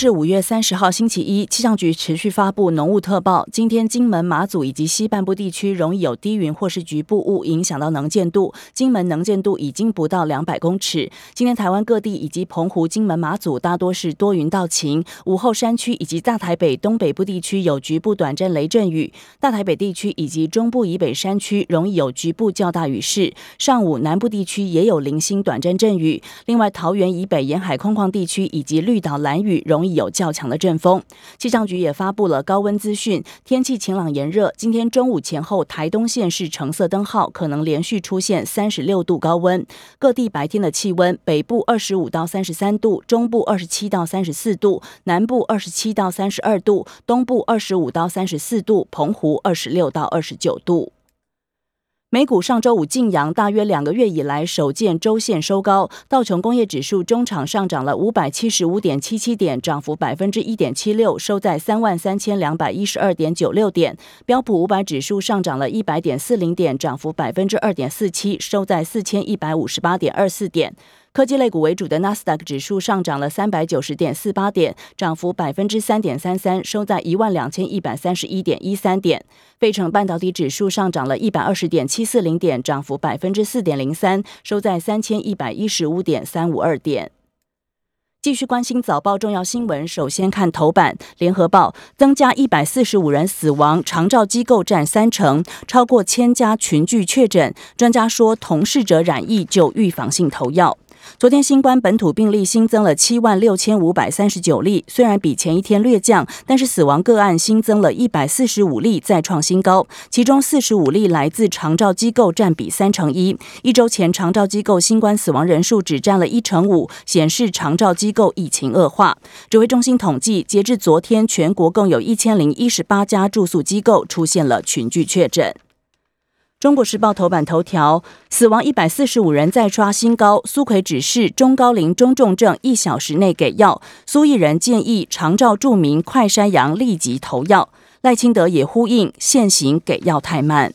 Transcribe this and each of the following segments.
是五月三十号，星期一。气象局持续发布浓雾特报。今天金门、马祖以及西半部地区容易有低云或是局部雾影响到能见度。金门能见度已经不到两百公尺。今天台湾各地以及澎湖、金门、马祖大多是多云到晴。午后山区以及大台北东北部地区有局部短暂雷阵雨。大台北地区以及中部以北山区容易有局部较大雨势。上午南部地区也有零星短暂阵雨。另外，桃园以北沿海空旷地区以及绿岛蓝屿。容易有较强的阵风，气象局也发布了高温资讯，天气晴朗炎热。今天中午前后，台东县是橙色灯号，可能连续出现三十六度高温。各地白天的气温，北部二十五到三十三度，中部二十七到三十四度，南部二十七到三十二度，东部二十五到三十四度，澎湖二十六到二十九度。美股上周五晋阳，大约两个月以来首见周线收高。道琼工业指数中场上涨了五百七十五点七七点，涨幅百分之一点七六，收在三万三千两百一十二点九六点。标普五百指数上涨了一百点四零点，涨幅百分之二点四七，收在四千一百五十八点二四点。科技类股为主的纳斯达克指数上涨了三百九十点四八点，涨幅百分之三点三三，收在一万两千一百三十一点一三点。费城半导体指数上涨了一百二十点七四零点，涨幅百分之四点零三，收在三千一百一十五点三五二点。继续关心早报重要新闻，首先看头版，联合报增加一百四十五人死亡，长照机构占三成，超过千家群聚确诊。专家说，同事者染疫就预防性投药。昨天新冠本土病例新增了七万六千五百三十九例，虽然比前一天略降，但是死亡个案新增了一百四十五例，再创新高。其中四十五例来自长照机构，占比三成一。一周前长照机构新冠死亡人数只占了一成五，显示长照机构疫情恶化。指挥中心统计，截至昨天，全国共有一千零一十八家住宿机构出现了群聚确诊。中国时报头版头条：死亡一百四十五人再刷新高。苏奎指示中高龄中重症一小时内给药。苏益仁建议长照著名快山羊立即投药。赖清德也呼应现行给药太慢。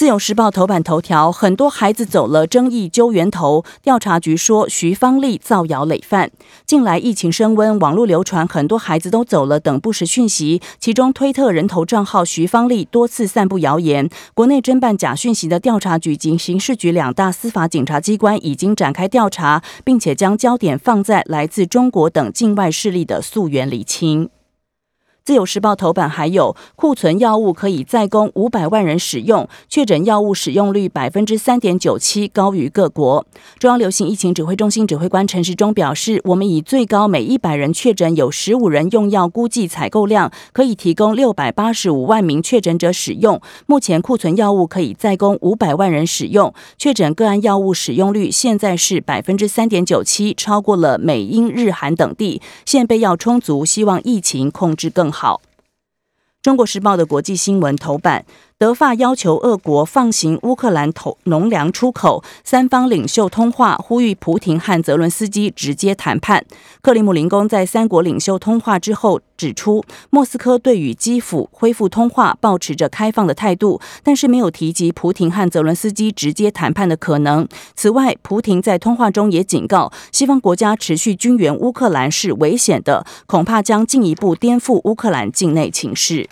自由时报头版头条：很多孩子走了，争议揪源头。调查局说徐芳丽造谣累犯。近来疫情升温，网络流传很多孩子都走了等不实讯息，其中推特人头账号徐芳丽多次散布谣言。国内侦办假讯息的调查局及刑事局两大司法警察机关已经展开调查，并且将焦点放在来自中国等境外势力的溯源厘清。自由时报头版还有库存药物可以再供五百万人使用，确诊药物使用率百分之三点九七，高于各国。中央流行疫情指挥中心指挥官陈时中表示，我们以最高每一百人确诊有十五人用药估计采购量，可以提供六百八十五万名确诊者使用。目前库存药物可以再供五百万人使用，确诊个案药物使用率现在是百分之三点九七，超过了美英日韩等地，现备药充足，希望疫情控制更好。好，中国时报的国际新闻头版。德法要求俄国放行乌克兰投农粮出口，三方领袖通话，呼吁普廷和泽伦斯基直接谈判。克里姆林宫在三国领袖通话之后指出，莫斯科对与基辅恢复通话保持着开放的态度，但是没有提及普廷和泽伦斯基直接谈判的可能。此外，普廷在通话中也警告，西方国家持续军援乌克兰是危险的，恐怕将进一步颠覆乌克兰境内情势。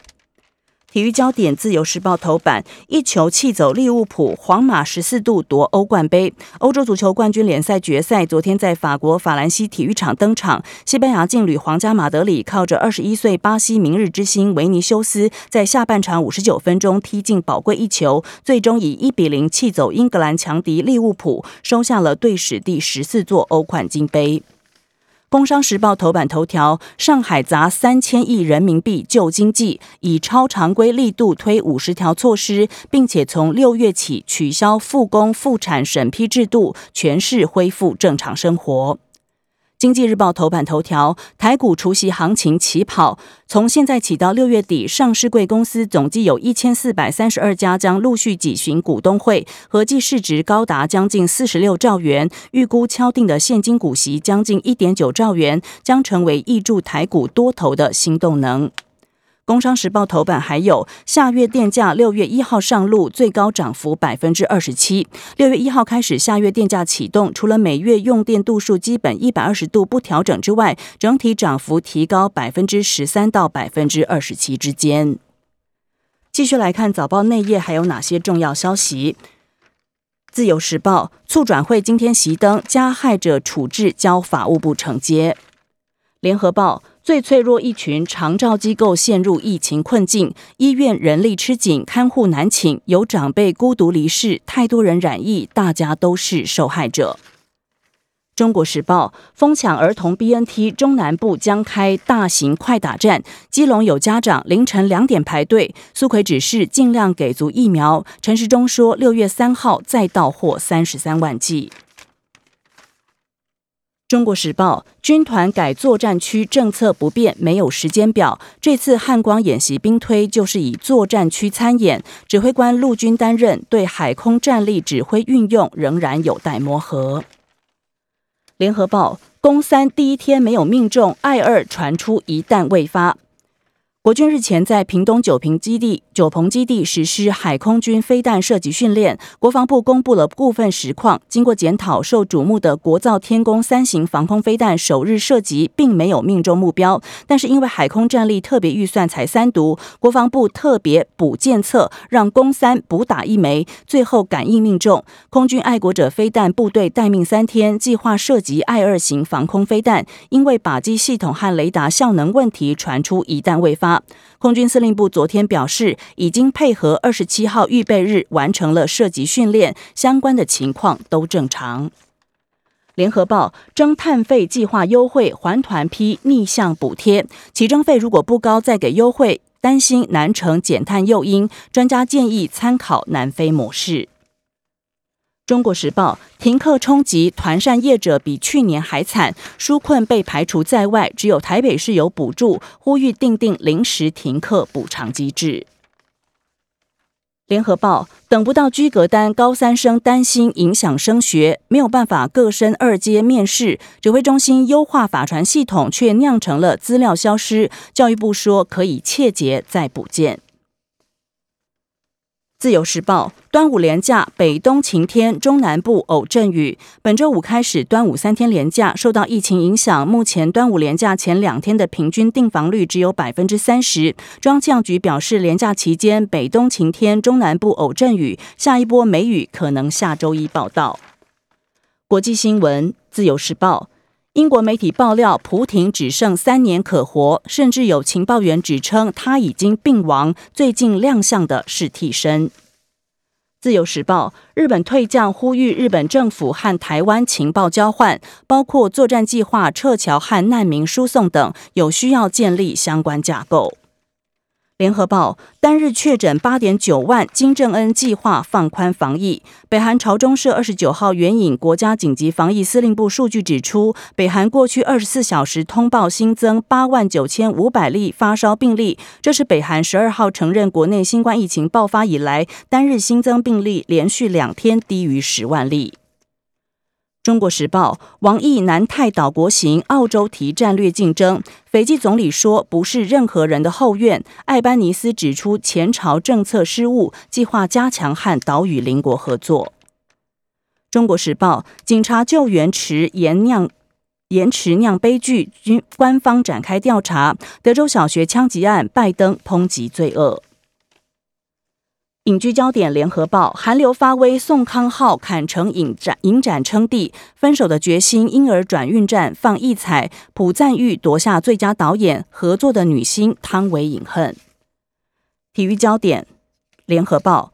体育焦点，《自由时报》头版一球气走利物浦，皇马十四度夺欧冠杯。欧洲足球冠军联赛决赛昨天在法国法兰西体育场登场，西班牙劲旅皇家马德里靠着二十一岁巴西明日之星维尼修斯，在下半场五十九分钟踢进宝贵一球，最终以一比零气走英格兰强敌利物浦，收下了队史第十四座欧冠金杯。工商时报头版头条：上海砸三千亿人民币救经济，以超常规力度推五十条措施，并且从六月起取消复工复产审批制度，全市恢复正常生活。经济日报头版头条：台股除夕行情起跑，从现在起到六月底，上市贵公司总计有一千四百三十二家将陆续举行股东会，合计市值高达将近四十六兆元，预估敲定的现金股息将近一点九兆元，将成为挹注台股多头的新动能。工商时报头版还有下月电价六月一号上路，最高涨幅百分之二十七。六月一号开始下月电价启动，除了每月用电度数基本一百二十度不调整之外，整体涨幅提高百分之十三到百分之二十七之间。继续来看早报内页还有哪些重要消息？自由时报促转会今天熄灯，加害者处置交法务部承接。联合报。最脆弱一群长照机构陷入疫情困境，医院人力吃紧，看护难请，有长辈孤独离世，太多人染疫，大家都是受害者。中国时报疯抢儿童 BNT，中南部将开大型快打战，基隆有家长凌晨两点排队，苏奎指示尽量给足疫苗。陈时中说，六月三号再到货三十三万剂。中国时报军团改作战区政策不变，没有时间表。这次汉光演习兵推就是以作战区参演，指挥官陆军担任，对海空战力指挥运用仍然有待磨合。联合报攻三第一天没有命中，爱二传出一弹未发。国军日前在屏东九平基地、九鹏基地实施海空军飞弹射击训练，国防部公布了部分实况。经过检讨，受瞩目的国造天宫三型防空飞弹首日射击并没有命中目标，但是因为海空战力特别预算才三毒，国防部特别补建测，让攻三补打一枚，最后感应命中。空军爱国者飞弹部队待命三天，计划射击爱二型防空飞弹，因为靶机系统和雷达效能问题，传出一弹未发。空军司令部昨天表示，已经配合二十七号预备日完成了射击训练，相关的情况都正常。联合报征碳费计划优惠，还团批逆向补贴，起征费如果不高，再给优惠，担心难成减碳诱因。专家建议参考南非模式。中国时报停课冲击团扇业者比去年还惨，纾困被排除在外，只有台北市有补助，呼吁订定临时停课补偿机制。联合报等不到居格单，高三生担心影响升学，没有办法各升二阶面试，指挥中心优化法传系统，却酿成了资料消失。教育部说可以切结再补件。自由时报：端午连假，北东晴天，中南部偶阵雨。本周五开始，端午三天连假，受到疫情影响，目前端午连假前两天的平均订房率只有百分之三十。中央气象局表示，连假期间北东晴天，中南部偶阵雨，下一波梅雨可能下周一报道。国际新闻：自由时报。英国媒体爆料，普廷只剩三年可活，甚至有情报员指称他已经病亡。最近亮相的是替身。自由时报：日本退将呼吁日本政府和台湾情报交换，包括作战计划、撤侨和难民输送等，有需要建立相关架构。联合报单日确诊八点九万，金正恩计划放宽防疫。北韩朝中社二十九号援引国家紧急防疫司令部数据指出，北韩过去二十四小时通报新增八万九千五百例发烧病例，这是北韩十二号承认国内新冠疫情爆发以来单日新增病例连续两天低于十万例。中国时报：王毅南太岛国行，澳洲提战略竞争。斐济总理说，不是任何人的后院。艾班尼斯指出前朝政策失误，计划加强和岛屿邻国合作。中国时报：警察救援池延酿延迟酿悲剧，军官方展开调查。德州小学枪击案，拜登抨击罪恶。隐居焦点，联合报韩流发威，宋康昊砍成影展，影展称帝，分手的决心，婴儿转运站放异彩，朴赞玉夺下最佳导演，合作的女星汤唯隐恨。体育焦点，联合报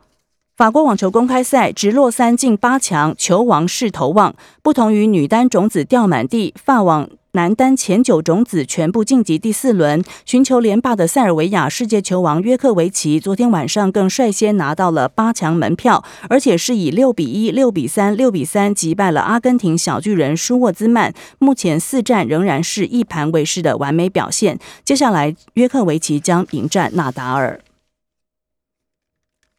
法国网球公开赛直落三进八强，球王势头旺。不同于女单种子掉满地，法网男单前九种子全部晋级第四轮，寻求连霸的塞尔维亚世界球王约克维奇，昨天晚上更率先拿到了八强门票，而且是以六比一、六比三、六比三击败了阿根廷小巨人舒沃兹曼。目前四战仍然是一盘未失的完美表现。接下来，约克维奇将迎战纳达尔。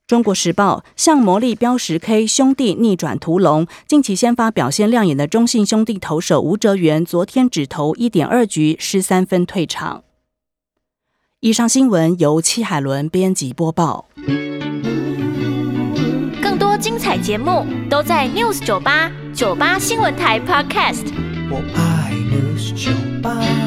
中国时报向魔力标十 K 兄弟逆转屠龙，近期先发表现亮眼的中信兄弟投手吴哲源，昨天只投一点二局失三分退场。以上新闻由戚海伦编辑播报。更多精彩节目都在 News 九八九八新闻台 Podcast。我爱 News 酒吧。